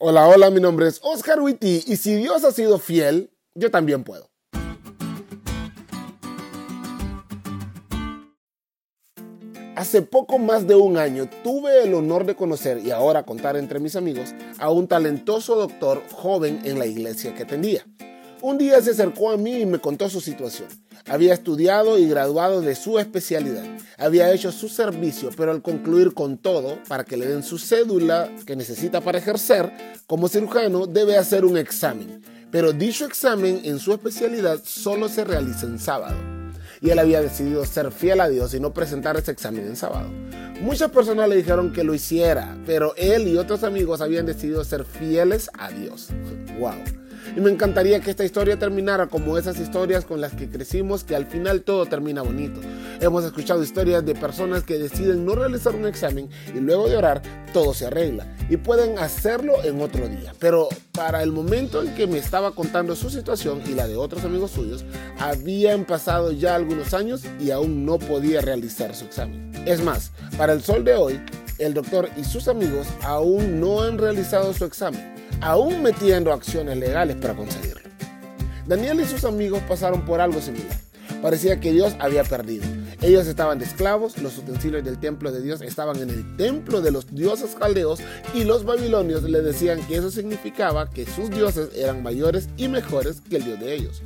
Hola, hola, mi nombre es Oscar Witty y si Dios ha sido fiel, yo también puedo. Hace poco más de un año tuve el honor de conocer y ahora contar entre mis amigos a un talentoso doctor joven en la iglesia que atendía. Un día se acercó a mí y me contó su situación. Había estudiado y graduado de su especialidad. Había hecho su servicio, pero al concluir con todo, para que le den su cédula que necesita para ejercer como cirujano, debe hacer un examen. Pero dicho examen en su especialidad solo se realiza en sábado. Y él había decidido ser fiel a Dios y no presentar ese examen en sábado. Muchas personas le dijeron que lo hiciera, pero él y otros amigos habían decidido ser fieles a Dios. ¡Wow! Y me encantaría que esta historia terminara como esas historias con las que crecimos, que al final todo termina bonito. Hemos escuchado historias de personas que deciden no realizar un examen y luego de orar todo se arregla. Y pueden hacerlo en otro día. Pero para el momento en que me estaba contando su situación y la de otros amigos suyos, habían pasado ya algunos años y aún no podía realizar su examen. Es más, para el sol de hoy, el doctor y sus amigos aún no han realizado su examen aún metiendo acciones legales para conseguirlo. Daniel y sus amigos pasaron por algo similar. Parecía que Dios había perdido. Ellos estaban de esclavos, los utensilios del templo de Dios estaban en el templo de los dioses caldeos y los babilonios le decían que eso significaba que sus dioses eran mayores y mejores que el Dios de ellos.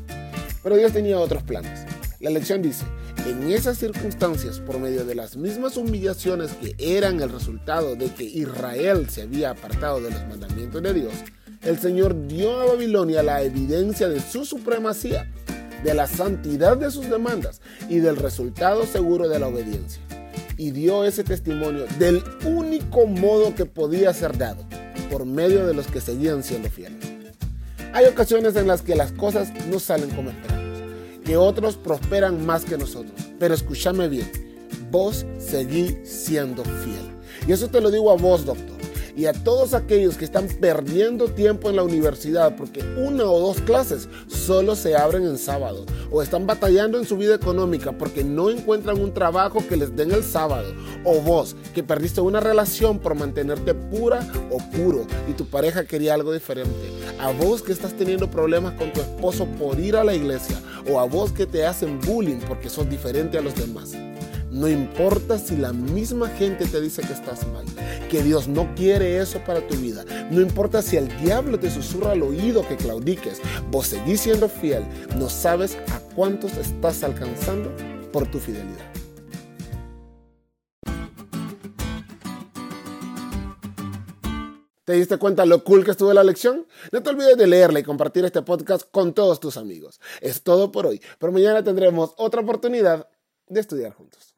Pero Dios tenía otros planes. La lección dice, en esas circunstancias, por medio de las mismas humillaciones que eran el resultado de que Israel se había apartado de los mandamientos de Dios, el Señor dio a Babilonia la evidencia de su supremacía, de la santidad de sus demandas y del resultado seguro de la obediencia. Y dio ese testimonio del único modo que podía ser dado, por medio de los que seguían siendo fieles. Hay ocasiones en las que las cosas no salen como esperamos que otros prosperan más que nosotros. Pero escúchame bien, vos seguí siendo fiel. Y eso te lo digo a vos, doctor y a todos aquellos que están perdiendo tiempo en la universidad porque una o dos clases solo se abren en sábado o están batallando en su vida económica porque no encuentran un trabajo que les den el sábado o vos que perdiste una relación por mantenerte pura o puro y tu pareja quería algo diferente a vos que estás teniendo problemas con tu esposo por ir a la iglesia o a vos que te hacen bullying porque sos diferente a los demás no importa si la misma gente te dice que estás mal, que Dios no quiere eso para tu vida. No importa si el diablo te susurra al oído que claudiques, vos seguís siendo fiel. No sabes a cuántos estás alcanzando por tu fidelidad. ¿Te diste cuenta lo cool que estuvo la lección? No te olvides de leerla y compartir este podcast con todos tus amigos. Es todo por hoy, pero mañana tendremos otra oportunidad de estudiar juntos.